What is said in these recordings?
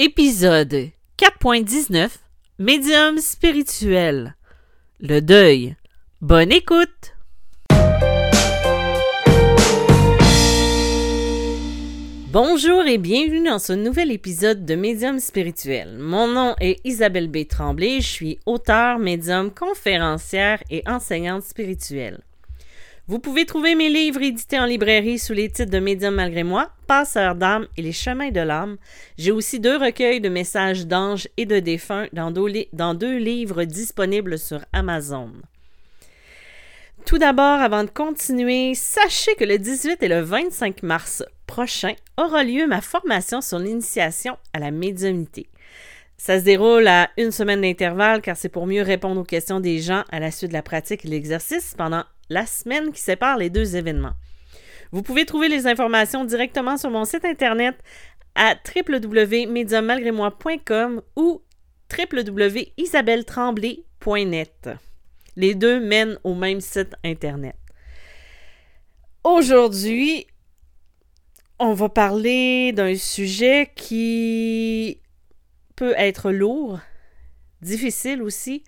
Épisode 4.19 Médium spirituel. Le deuil. Bonne écoute! Bonjour et bienvenue dans ce nouvel épisode de Médium spirituel. Mon nom est Isabelle B. Tremblay, je suis auteure, médium, conférencière et enseignante spirituelle. Vous pouvez trouver mes livres édités en librairie sous les titres de Médium malgré moi, Passeur d'âme et Les chemins de l'âme. J'ai aussi deux recueils de messages d'anges et de défunts dans deux, livres disponibles sur Amazon. Tout d'abord, avant de continuer, sachez que le 18 et le 25 mars prochain aura lieu ma formation sur l'initiation à la médiumnité. Ça se déroule à une semaine d'intervalle car c'est pour mieux répondre aux questions des gens à la suite de la pratique et l'exercice pendant la semaine qui sépare les deux événements. Vous pouvez trouver les informations directement sur mon site internet à www.mediummalgrémoi.com ou www.isabelletremblay.net. Les deux mènent au même site internet. Aujourd'hui, on va parler d'un sujet qui peut être lourd, difficile aussi,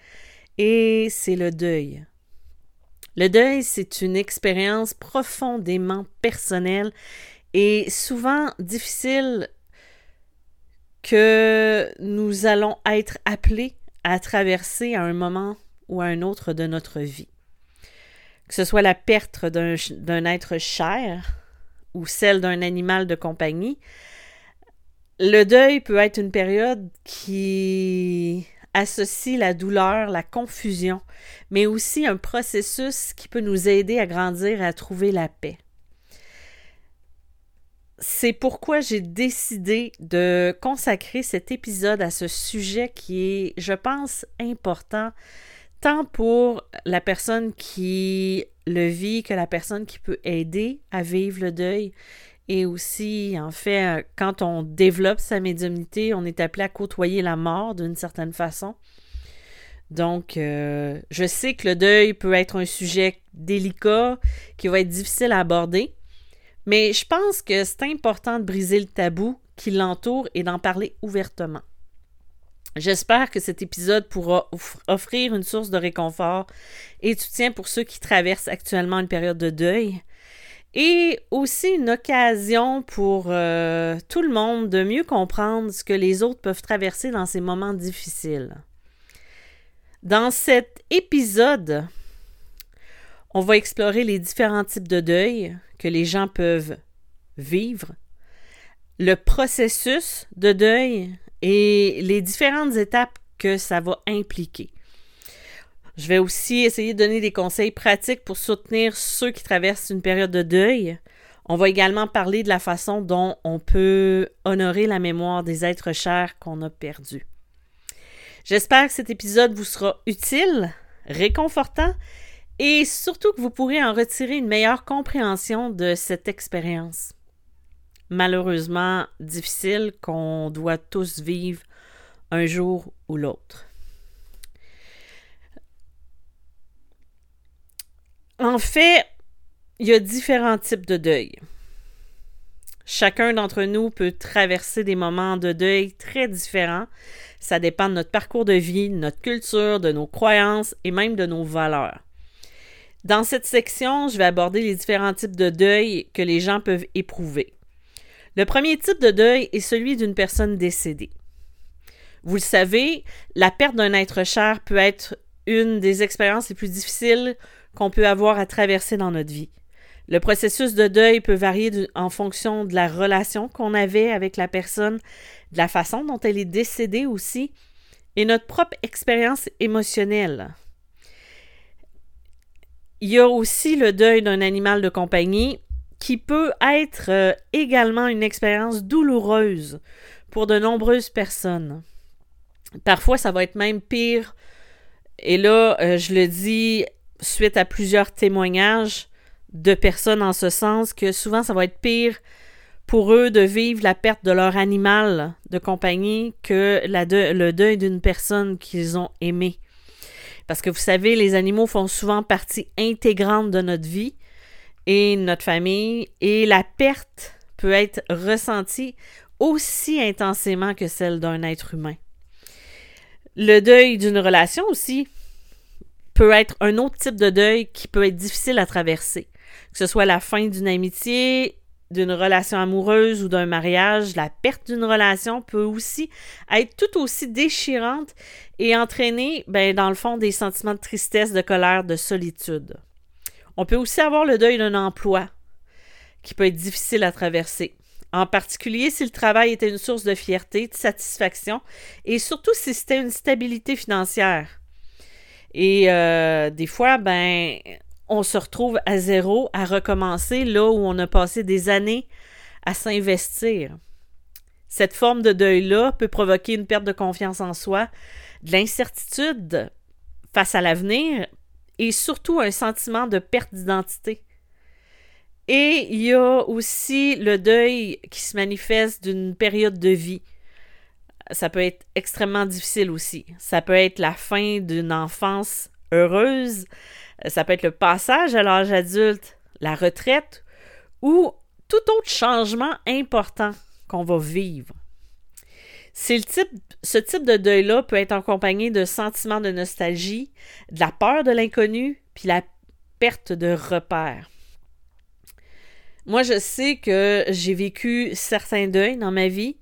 et c'est le deuil. Le deuil, c'est une expérience profondément personnelle et souvent difficile que nous allons être appelés à traverser à un moment ou à un autre de notre vie. Que ce soit la perte d'un être cher ou celle d'un animal de compagnie, le deuil peut être une période qui associe la douleur, la confusion, mais aussi un processus qui peut nous aider à grandir et à trouver la paix. C'est pourquoi j'ai décidé de consacrer cet épisode à ce sujet qui est, je pense, important tant pour la personne qui le vit que la personne qui peut aider à vivre le deuil. Et aussi, en fait, quand on développe sa médiumnité, on est appelé à côtoyer la mort d'une certaine façon. Donc, euh, je sais que le deuil peut être un sujet délicat, qui va être difficile à aborder, mais je pense que c'est important de briser le tabou qui l'entoure et d'en parler ouvertement. J'espère que cet épisode pourra offrir une source de réconfort et de soutien pour ceux qui traversent actuellement une période de deuil et aussi une occasion pour euh, tout le monde de mieux comprendre ce que les autres peuvent traverser dans ces moments difficiles. Dans cet épisode, on va explorer les différents types de deuil que les gens peuvent vivre, le processus de deuil et les différentes étapes que ça va impliquer. Je vais aussi essayer de donner des conseils pratiques pour soutenir ceux qui traversent une période de deuil. On va également parler de la façon dont on peut honorer la mémoire des êtres chers qu'on a perdus. J'espère que cet épisode vous sera utile, réconfortant et surtout que vous pourrez en retirer une meilleure compréhension de cette expérience malheureusement difficile qu'on doit tous vivre un jour ou l'autre. En fait, il y a différents types de deuil. Chacun d'entre nous peut traverser des moments de deuil très différents. Ça dépend de notre parcours de vie, de notre culture, de nos croyances et même de nos valeurs. Dans cette section, je vais aborder les différents types de deuil que les gens peuvent éprouver. Le premier type de deuil est celui d'une personne décédée. Vous le savez, la perte d'un être cher peut être une des expériences les plus difficiles qu'on peut avoir à traverser dans notre vie. Le processus de deuil peut varier en fonction de la relation qu'on avait avec la personne, de la façon dont elle est décédée aussi, et notre propre expérience émotionnelle. Il y a aussi le deuil d'un animal de compagnie qui peut être euh, également une expérience douloureuse pour de nombreuses personnes. Parfois, ça va être même pire. Et là, euh, je le dis suite à plusieurs témoignages de personnes en ce sens que souvent, ça va être pire pour eux de vivre la perte de leur animal de compagnie que le deuil d'une personne qu'ils ont aimée. Parce que vous savez, les animaux font souvent partie intégrante de notre vie et notre famille et la perte peut être ressentie aussi intensément que celle d'un être humain. Le deuil d'une relation aussi être un autre type de deuil qui peut être difficile à traverser. Que ce soit la fin d'une amitié, d'une relation amoureuse ou d'un mariage, la perte d'une relation peut aussi être tout aussi déchirante et entraîner, ben, dans le fond, des sentiments de tristesse, de colère, de solitude. On peut aussi avoir le deuil d'un emploi qui peut être difficile à traverser. En particulier si le travail était une source de fierté, de satisfaction et surtout si c'était une stabilité financière. Et euh, des fois, ben, on se retrouve à zéro, à recommencer là où on a passé des années à s'investir. Cette forme de deuil-là peut provoquer une perte de confiance en soi, de l'incertitude face à l'avenir et surtout un sentiment de perte d'identité. Et il y a aussi le deuil qui se manifeste d'une période de vie. Ça peut être extrêmement difficile aussi. Ça peut être la fin d'une enfance heureuse, ça peut être le passage à l'âge adulte, la retraite ou tout autre changement important qu'on va vivre. Ce type de deuil-là peut être accompagné de sentiments de nostalgie, de la peur de l'inconnu, puis la perte de repères. Moi, je sais que j'ai vécu certains deuils dans ma vie.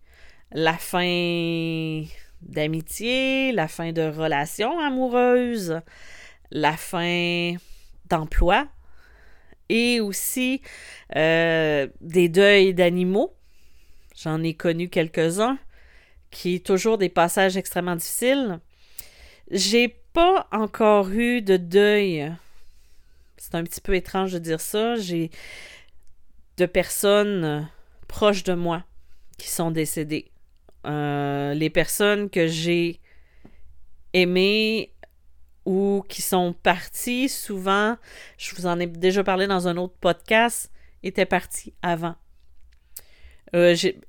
La fin d'amitié, la fin de relations amoureuses, la fin d'emploi et aussi euh, des deuils d'animaux. J'en ai connu quelques-uns, qui toujours des passages extrêmement difficiles. J'ai pas encore eu de deuil. C'est un petit peu étrange de dire ça. J'ai de personnes proches de moi qui sont décédées. Euh, les personnes que j'ai aimées ou qui sont partis souvent, je vous en ai déjà parlé dans un autre podcast, étaient partis avant. Euh, j'ai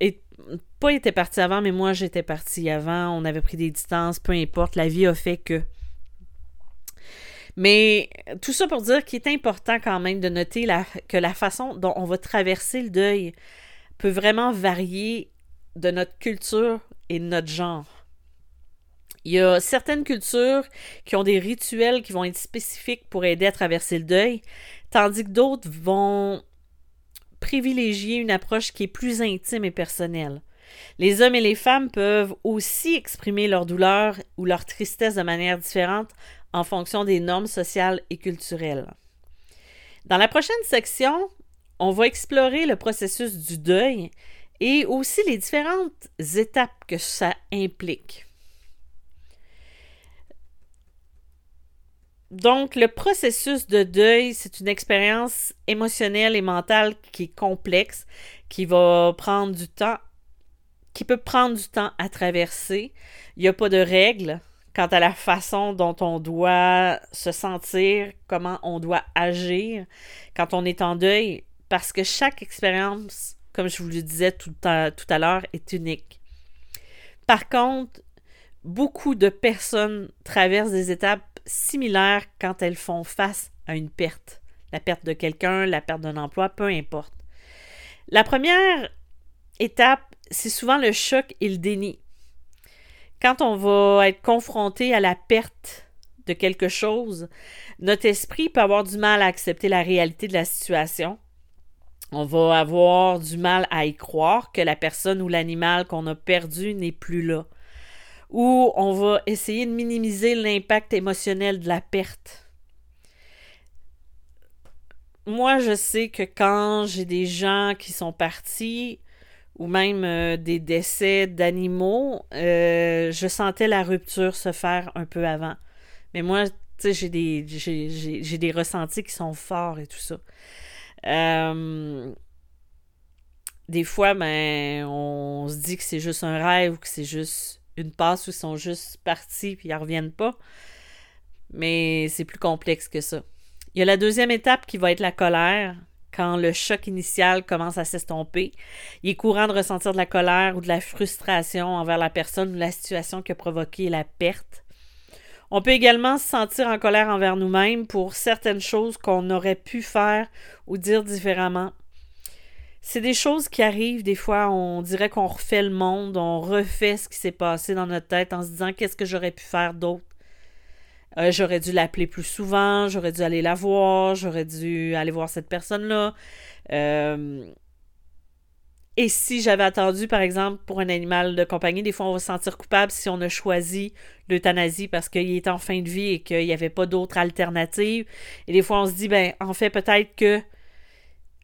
pas été parti avant, mais moi j'étais parti avant, on avait pris des distances, peu importe, la vie a fait que. Mais tout ça pour dire qu'il est important quand même de noter que la façon dont on va traverser le deuil peut vraiment varier de notre culture et de notre genre. Il y a certaines cultures qui ont des rituels qui vont être spécifiques pour aider à traverser le deuil, tandis que d'autres vont privilégier une approche qui est plus intime et personnelle. Les hommes et les femmes peuvent aussi exprimer leur douleur ou leur tristesse de manière différente en fonction des normes sociales et culturelles. Dans la prochaine section, on va explorer le processus du deuil et aussi les différentes étapes que ça implique. Donc, le processus de deuil, c'est une expérience émotionnelle et mentale qui est complexe, qui va prendre du temps, qui peut prendre du temps à traverser. Il n'y a pas de règles quant à la façon dont on doit se sentir, comment on doit agir quand on est en deuil, parce que chaque expérience, comme je vous le disais tout à, l'heure, est unique. Par contre, beaucoup de personnes traversent des étapes similaires quand elles font face à une perte. La perte de quelqu'un, la perte d'un emploi, peu importe. La première étape, c'est souvent le choc et le déni. Quand on va être confronté à la perte de quelque chose, notre esprit peut avoir du mal à accepter la réalité de la situation. On va avoir du mal à y croire que la personne ou l'animal qu'on a perdu n'est plus là où on va essayer de minimiser l'impact émotionnel de la perte. Moi, je sais que quand j'ai des gens qui sont partis, ou même euh, des décès d'animaux, euh, je sentais la rupture se faire un peu avant. Mais moi, tu sais, j'ai, des ressentis qui sont forts et tout ça. Euh, des fois, ben, on se dit que c'est juste un rêve ou que c'est juste une passe où ils sont juste partis puis ils ne reviennent pas. Mais c'est plus complexe que ça. Il y a la deuxième étape qui va être la colère. Quand le choc initial commence à s'estomper, il est courant de ressentir de la colère ou de la frustration envers la personne ou la situation qui a provoqué la perte. On peut également se sentir en colère envers nous-mêmes pour certaines choses qu'on aurait pu faire ou dire différemment. C'est des choses qui arrivent, des fois, on dirait qu'on refait le monde, on refait ce qui s'est passé dans notre tête en se disant qu'est-ce que j'aurais pu faire d'autre? Euh, j'aurais dû l'appeler plus souvent, j'aurais dû aller la voir, j'aurais dû aller voir cette personne-là. Euh, et si j'avais attendu, par exemple, pour un animal de compagnie, des fois on va se sentir coupable si on a choisi l'euthanasie parce qu'il est en fin de vie et qu'il n'y avait pas d'autre alternative. Et des fois on se dit, ben, en fait, peut-être que.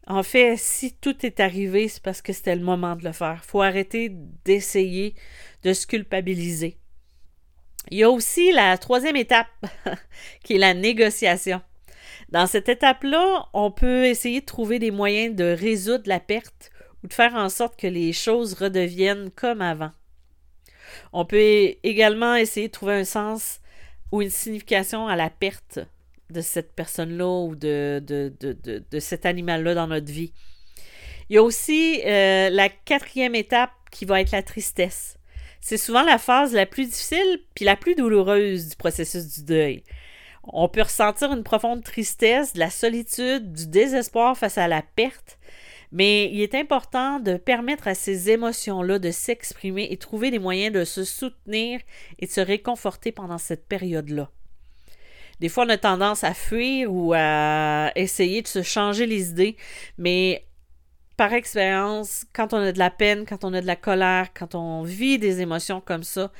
En fait, si tout est arrivé, c'est parce que c'était le moment de le faire. Il faut arrêter d'essayer de se culpabiliser. Il y a aussi la troisième étape, qui est la négociation. Dans cette étape-là, on peut essayer de trouver des moyens de résoudre la perte de faire en sorte que les choses redeviennent comme avant. On peut également essayer de trouver un sens ou une signification à la perte de cette personne-là ou de, cet animal-là dans notre vie. Il y a aussi euh, la quatrième étape qui va être la tristesse. C'est souvent la phase la plus difficile puis la plus douloureuse du processus du deuil. On peut ressentir une profonde tristesse, de la solitude, du désespoir face à la perte, mais il est important de permettre à ces émotions-là de s'exprimer et trouver des moyens de se soutenir et de se réconforter pendant cette période-là. Des fois, on a tendance à fuir ou à essayer de se changer les idées, mais par expérience, quand on a de la peine, quand on a de la colère, quand on vit des émotions comme ça,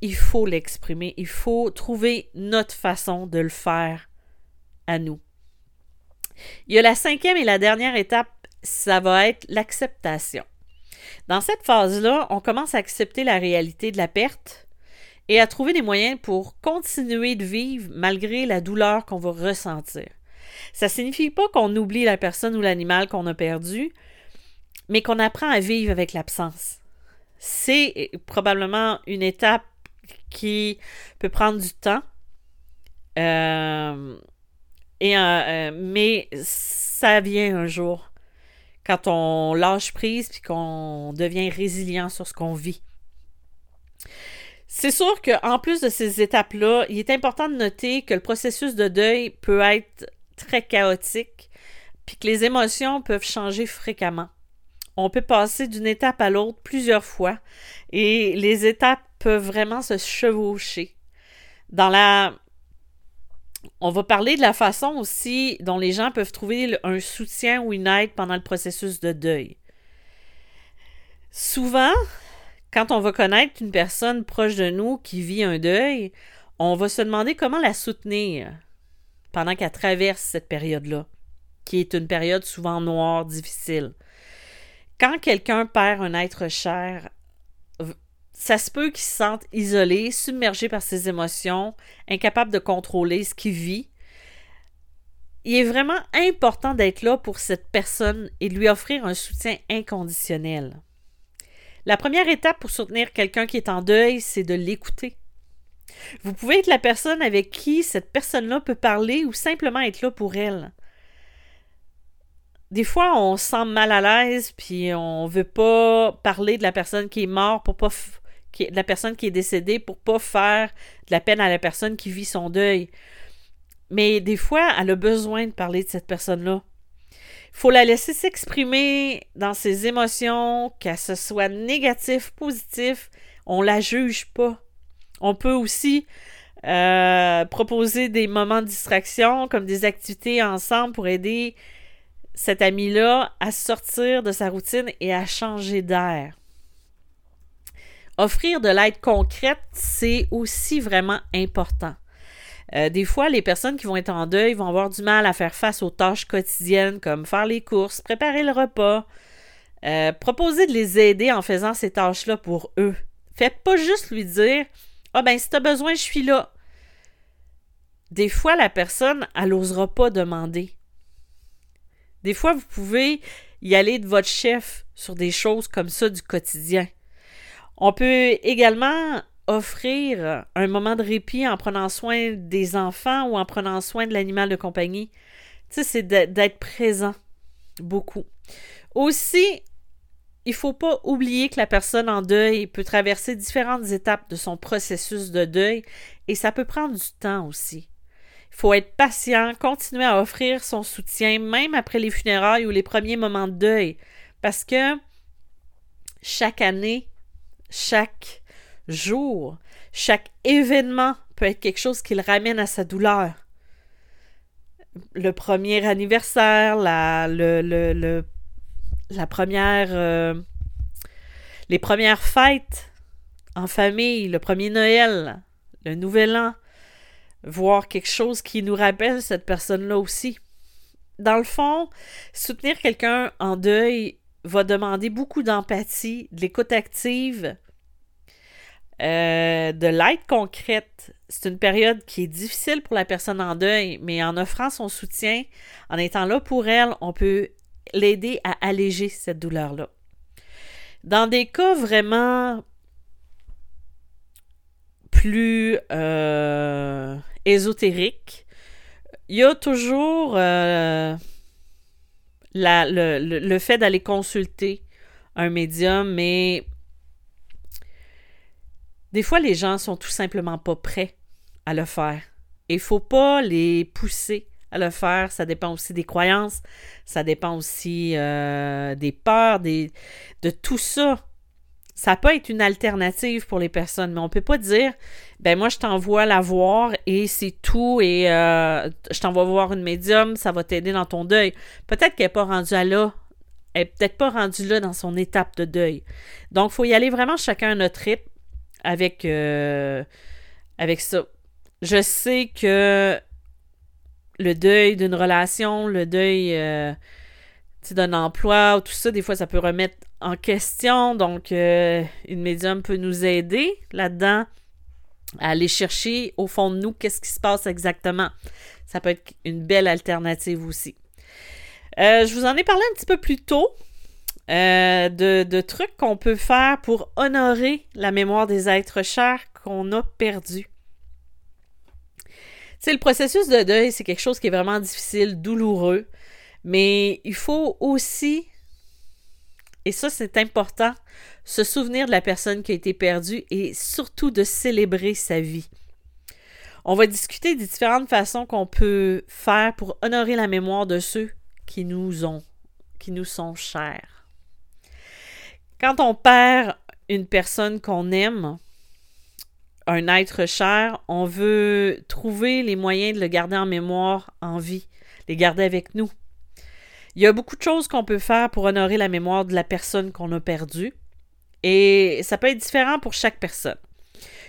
il faut l'exprimer, il faut trouver notre façon de le faire à nous. Il y a la cinquième et la dernière étape ça va être l'acceptation. Dans cette phase-là, on commence à accepter la réalité de la perte et à trouver des moyens pour continuer de vivre malgré la douleur qu'on va ressentir. Ça ne signifie pas qu'on oublie la personne ou l'animal qu'on a perdu, mais qu'on apprend à vivre avec l'absence. C'est probablement une étape qui peut prendre du temps, euh, euh, mais ça vient un jour quand on lâche prise puis qu'on devient résilient sur ce qu'on vit. C'est sûr qu'en plus de ces étapes-là, il est important de noter que le processus de deuil peut être très chaotique, puis que les émotions peuvent changer fréquemment. On peut passer d'une étape à l'autre plusieurs fois, et les étapes peuvent vraiment se chevaucher. Dans la on va parler de la façon aussi dont les gens peuvent trouver un soutien ou une aide pendant le processus de deuil. Souvent, quand on va connaître une personne proche de nous qui vit un deuil, on va se demander comment la soutenir pendant qu'elle traverse cette période-là, qui est une période souvent noire, difficile. Quand quelqu'un perd un être cher, ça se peut qu'il se sente isolé, submergé par ses émotions, incapable de contrôler ce qu'il vit. Il est vraiment important d'être là pour cette personne et de lui offrir un soutien inconditionnel. La première étape pour soutenir quelqu'un qui est en deuil, c'est de l'écouter. Vous pouvez être la personne avec qui cette personne-là peut parler ou simplement être là pour elle. Des fois, on se sent mal à l'aise, puis on veut pas parler de la personne qui est morte pour pas qui, la personne qui est décédée pour pas faire de la peine à la personne qui vit son deuil. Mais des fois, elle a besoin de parler de cette personne-là. Il faut la laisser s'exprimer dans ses émotions, qu'elle se soit négatif, positif. On la juge pas. On peut aussi euh, proposer des moments de distraction, comme des activités ensemble pour aider cet ami-là à sortir de sa routine et à changer d'air. Offrir de l'aide concrète, c'est aussi vraiment important. Euh, des fois, les personnes qui vont être en deuil vont avoir du mal à faire face aux tâches quotidiennes comme faire les courses, préparer le repas. Euh, proposer de les aider en faisant ces tâches-là pour eux. Faites pas juste lui dire Ah ben si tu as besoin, je suis là. Des fois, la personne, elle n'osera pas demander. Des fois, vous pouvez y aller de votre chef sur des choses comme ça du quotidien. On peut également offrir un moment de répit en prenant soin des enfants ou en prenant soin de l'animal de compagnie. Tu sais, c'est d'être présent beaucoup. Aussi, il ne faut pas oublier que la personne en deuil peut traverser différentes étapes de son processus de deuil et ça peut prendre du temps aussi. Il faut être patient, continuer à offrir son soutien, même après les funérailles ou les premiers moments de deuil. Parce que chaque année, chaque jour, chaque événement peut être quelque chose qui le ramène à sa douleur. Le premier anniversaire, la, première, euh, les premières fêtes en famille, le premier Noël, le nouvel an, voir quelque chose qui nous rappelle cette personne-là aussi. Dans le fond, soutenir quelqu'un en deuil va demander beaucoup d'empathie, de l'écoute active, euh, de l'aide concrète. C'est une période qui est difficile pour la personne en deuil, mais en offrant son soutien, en étant là pour elle, on peut l'aider à alléger cette douleur-là. Dans des cas vraiment plus euh, ésotériques, il y a toujours euh, le, le, fait d'aller consulter un médium, mais des fois, les gens sont tout simplement pas prêts à le faire. Il faut pas les pousser à le faire. Ça dépend aussi des croyances, ça dépend aussi euh, des peurs, des, de tout ça. Ça peut être une alternative pour les personnes, mais on peut pas dire, ben moi je t'envoie la voir et c'est tout et euh, je t'envoie voir une médium, ça va t'aider dans ton deuil. Peut-être qu'elle n'est pas rendue à là, elle n'est peut-être pas rendue là dans son étape de deuil. Donc il faut y aller vraiment chacun à notre rythme avec, euh, avec ça. Je sais que le deuil d'une relation, le deuil euh, d'un emploi, tout ça, des fois, ça peut remettre en question. Donc, euh, une médium peut nous aider là-dedans à aller chercher au fond de nous qu'est-ce qui se passe exactement. Ça peut être une belle alternative aussi. Je vous en ai parlé un petit peu plus tôt de, de, trucs qu'on peut faire pour honorer la mémoire des êtres chers qu'on a perdus sais, le processus de deuil, c'est quelque chose qui est vraiment difficile, douloureux, mais il faut aussi, et ça c'est important, se souvenir de la personne qui a été perdue et surtout de célébrer sa vie. On va discuter des différentes façons qu'on peut faire pour honorer la mémoire de ceux qui nous ont, qui nous sont chers. Quand on perd une personne qu'on aime, un être cher, on veut trouver les moyens de le garder en mémoire, en vie, les garder avec nous. Il y a beaucoup de choses qu'on peut faire pour honorer la mémoire de la personne qu'on a perdue. Et ça peut être différent pour chaque personne.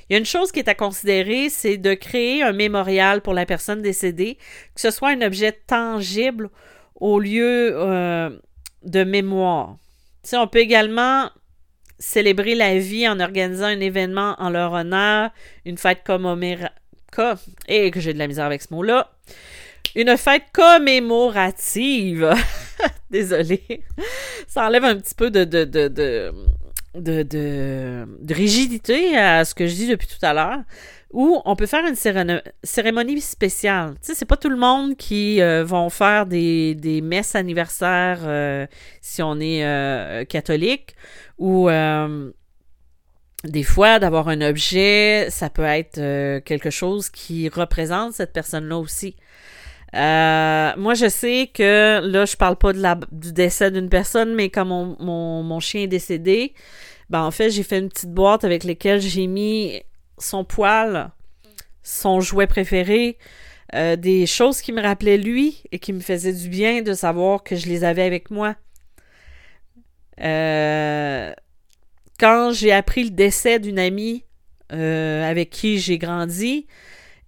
Il y a une chose qui est à considérer, c'est de créer un mémorial pour la personne décédée, que ce soit un objet tangible au lieu euh, de mémoire. On peut également célébrer la vie en organisant un événement en leur honneur, une fête commémorative. Et que j'ai de la misère avec ce mot-là. Une fête commémorative. Désolée. Ça enlève un petit peu de, de, de, de, de, rigidité à ce que je dis depuis tout à l'heure. Ou on peut faire une cérémonie spéciale. Tu sais, c'est pas tout le monde qui euh, vont faire des, des messes anniversaires euh, si on est euh, catholique ou euh, des fois, d'avoir un objet, ça peut être quelque chose qui représente cette personne-là aussi. Moi, je sais que là, je parle pas de la, du décès d'une personne, mais quand mon, mon, chien est décédé, ben en fait, j'ai fait une petite boîte avec laquelle j'ai mis son poil, son jouet préféré, des choses qui me rappelaient lui et qui me faisaient du bien de savoir que je les avais avec moi. Euh, quand j'ai appris le décès d'une amie euh, avec qui j'ai grandi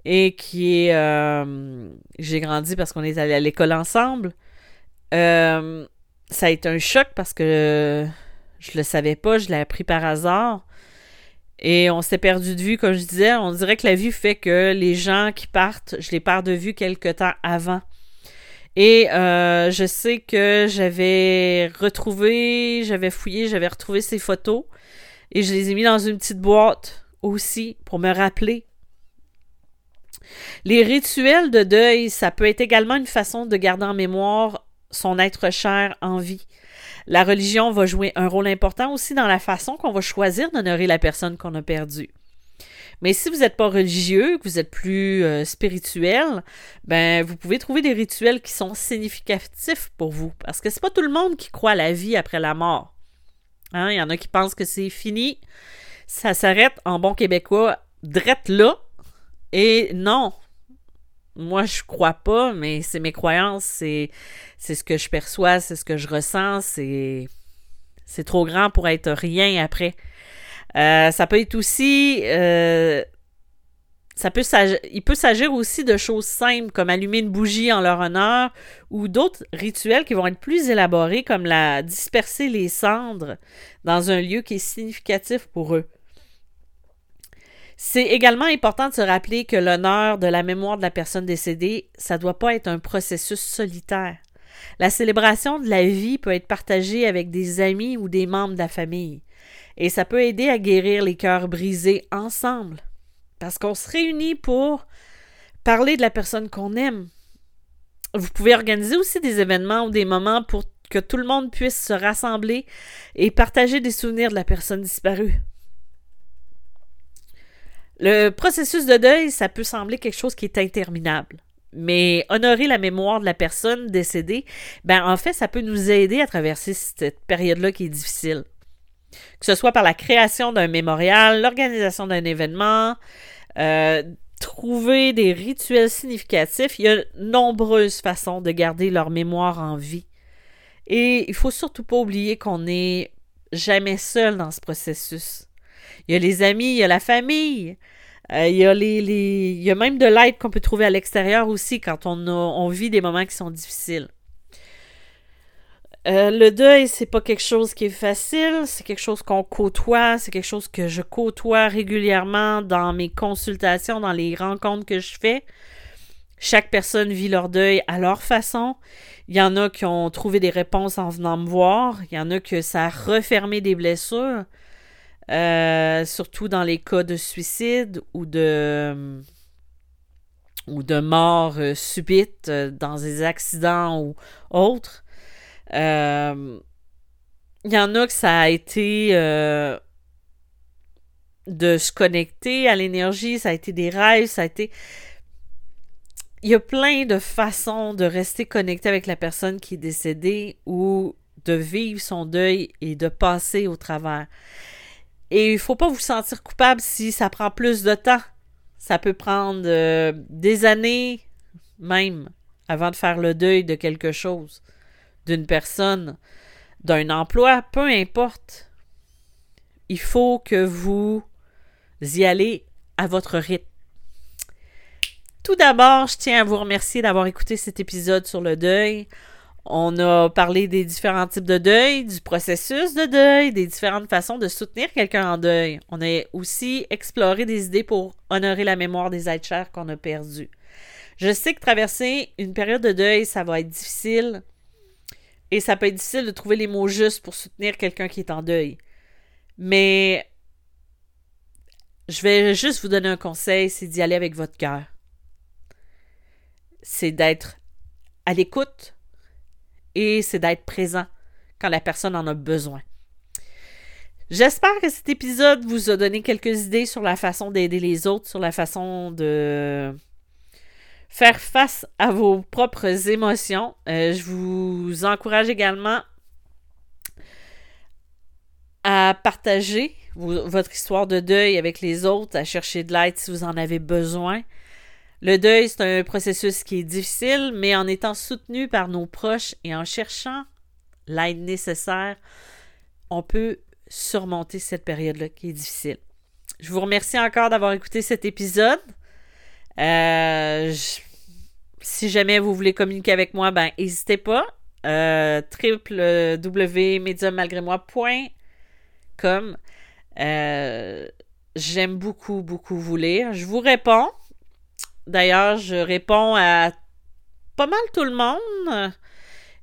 et qui est. Euh, j'ai grandi parce qu'on est allé à l'école ensemble, ça a été un choc parce que je le savais pas, je l'ai appris par hasard. Et on s'est perdu de vue, comme je disais. On dirait que la vie fait que les gens qui partent, je les perds de vue quelque temps avant. Et euh, je sais que j'avais retrouvé, j'avais fouillé, j'avais retrouvé ces photos et je les ai mis dans une petite boîte aussi pour me rappeler. Les rituels de deuil, ça peut être également une façon de garder en mémoire son être cher en vie. La religion va jouer un rôle important aussi dans la façon qu'on va choisir d'honorer la personne qu'on a perdue. Mais si vous n'êtes pas religieux, que vous êtes plus euh, spirituel, ben vous pouvez trouver des rituels qui sont significatifs pour vous. Parce que c'est pas tout le monde qui croit à la vie après la mort. Hein? Il y en a qui pensent que c'est fini. Ça s'arrête en bon québécois, drette là. Et non. Moi, je crois pas, mais c'est mes croyances, c'est, c'est ce que je perçois, c'est ce que je ressens, c'est, trop grand pour être rien après. Euh, ça peut être aussi. Euh, ça peut il peut s'agir aussi de choses simples comme allumer une bougie en leur honneur ou d'autres rituels qui vont être plus élaborés comme la disperser les cendres dans un lieu qui est significatif pour eux. C'est également important de se rappeler que l'honneur de la mémoire de la personne décédée, ça ne doit pas être un processus solitaire. La célébration de la vie peut être partagée avec des amis ou des membres de la famille. Et ça peut aider à guérir les cœurs brisés ensemble. Parce qu'on se réunit pour parler de la personne qu'on aime. Vous pouvez organiser aussi des événements ou des moments pour que tout le monde puisse se rassembler et partager des souvenirs de la personne disparue. Le processus de deuil, ça peut sembler quelque chose qui est interminable. Mais honorer la mémoire de la personne décédée, ben en fait, ça peut nous aider à traverser cette période-là qui est difficile que ce soit par la création d'un mémorial, l'organisation d'un événement, euh, trouver des rituels significatifs. Il y a nombreuses façons de garder leur mémoire en vie. Et il faut surtout pas oublier qu'on n'est jamais seul dans ce processus. Il y a les amis, il y a la famille, euh, il, y a les, il y a même de l'aide qu'on peut trouver à l'extérieur aussi quand on, on vit des moments qui sont difficiles. Euh, le deuil, c'est pas quelque chose qui est facile, c'est quelque chose qu'on côtoie, c'est quelque chose que je côtoie régulièrement dans mes consultations, dans les rencontres que je fais. Chaque personne vit leur deuil à leur façon. Il y en a qui ont trouvé des réponses en venant me voir. Il y en a que ça a refermé des blessures. Euh, surtout dans les cas de suicide ou de ou de mort euh, subite dans des accidents ou autres. Euh, il y en a que ça a été euh, de se connecter à l'énergie, ça a été des rêves, ça a été... Il y a plein de façons de rester connecté avec la personne qui est décédée ou de vivre son deuil et de passer au travers. Et il ne faut pas vous sentir coupable si ça prend plus de temps. Ça peut prendre euh, des années même avant de faire le deuil de quelque chose d'une personne, d'un emploi, peu importe. Il faut que vous y allez à votre rythme. Tout d'abord, je tiens à vous remercier d'avoir écouté cet épisode sur le deuil. On a parlé des différents types de deuil, du processus de deuil, des différentes façons de soutenir quelqu'un en deuil. On a aussi exploré des idées pour honorer la mémoire des êtres chers qu'on a perdus. Je sais que traverser une période de deuil, ça va être difficile. Et ça peut être difficile de trouver les mots justes pour soutenir quelqu'un qui est en deuil. Mais je vais juste vous donner un conseil, c'est d'y aller avec votre cœur. C'est d'être à l'écoute et c'est d'être présent quand la personne en a besoin. J'espère que cet épisode vous a donné quelques idées sur la façon d'aider les autres, sur la façon de faire face à vos propres émotions. Euh, je vous encourage également à partager votre histoire de deuil avec les autres, à chercher de l'aide si vous en avez besoin. Le deuil, c'est un processus qui est difficile, mais en étant soutenu par nos proches et en cherchant l'aide nécessaire, on peut surmonter cette période-là qui est difficile. Je vous remercie encore d'avoir écouté cet épisode. Euh, si jamais vous voulez communiquer avec moi, ben n'hésitez pas. Euh, www.mediummalgrémoi.com euh, J'aime beaucoup, beaucoup vous lire. Je vous réponds. D'ailleurs, je réponds à pas mal tout le monde.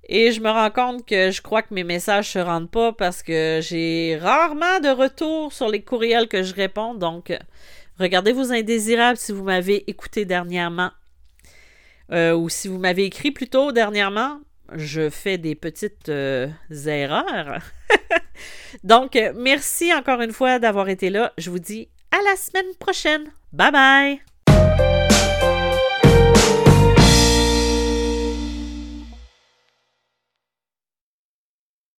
Et je me rends compte que je crois que mes messages se rendent pas parce que j'ai rarement de retour sur les courriels que je réponds. Donc, Regardez vos indésirables si vous m'avez écouté dernièrement. Euh, ou si vous m'avez écrit plus tôt dernièrement, je fais des petites euh, erreurs. Donc, merci encore une fois d'avoir été là. Je vous dis à la semaine prochaine. Bye bye!